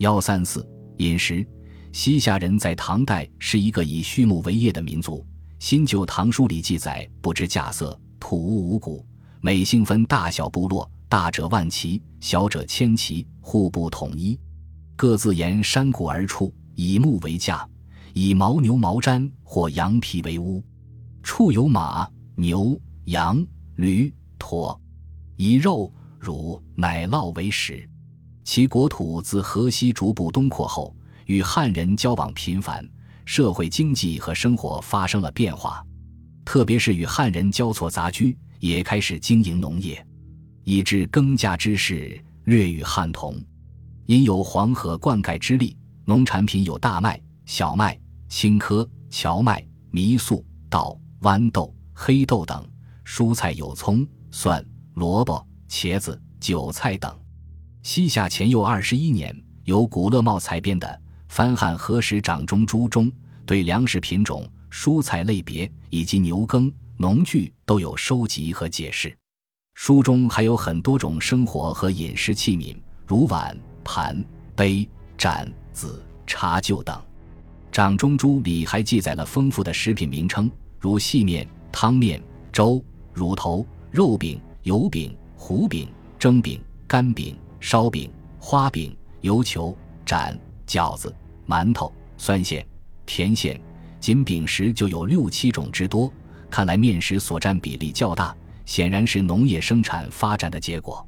幺三四饮食，西夏人在唐代是一个以畜牧为业的民族。新旧唐书里记载，不知稼穑，土屋五谷，每姓分大小部落，大者万骑，小者千骑，户部统一，各自沿山谷而处，以木为架，以牦牛毛毡或羊皮为屋，处有马、牛、羊、驴、驼，以肉、乳、奶酪为食。其国土自河西逐步东扩后，与汉人交往频繁。社会经济和生活发生了变化，特别是与汉人交错杂居，也开始经营农业，以致耕稼之事略与汉同。因有黄河灌溉之力，农产品有大麦、小麦、青稞、荞麦、糜粟、稻、豌豆、黑豆等；蔬菜有葱、蒜、萝卜、茄子、韭菜等。西夏前右二十一年，由古勒茂采编的。番汉何时掌中诸中对粮食品种、蔬菜类别以及牛耕、农具都有收集和解释。书中还有很多种生活和饮食器皿，如碗、盘、杯、盏、子、茶臼等。掌中珠里还记载了丰富的食品名称，如细面、汤面、粥、乳头、肉饼、油饼、糊饼、蒸饼、干饼、烧饼、花饼、油球、盏。饺子、馒头、酸馅、甜馅，仅饼食就有六七种之多。看来面食所占比例较大，显然是农业生产发展的结果。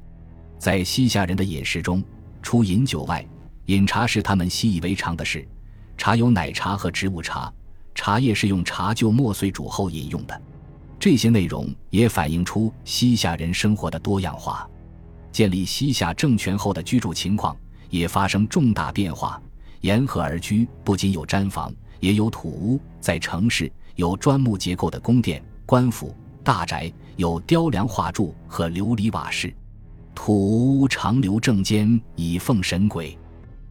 在西夏人的饮食中，除饮酒外，饮茶是他们习以为常的事。茶有奶茶和植物茶，茶叶是用茶臼磨碎煮后饮用的。这些内容也反映出西夏人生活的多样化。建立西夏政权后的居住情况也发生重大变化。沿河而居，不仅有毡房，也有土屋；在城市，有砖木结构的宫殿、官府、大宅，有雕梁画柱和琉璃瓦室。土屋长留正间，以奉神鬼。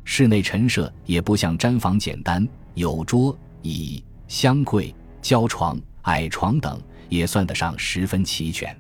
室内陈设也不像毡房简单，有桌椅、香柜、胶床、矮床等，也算得上十分齐全。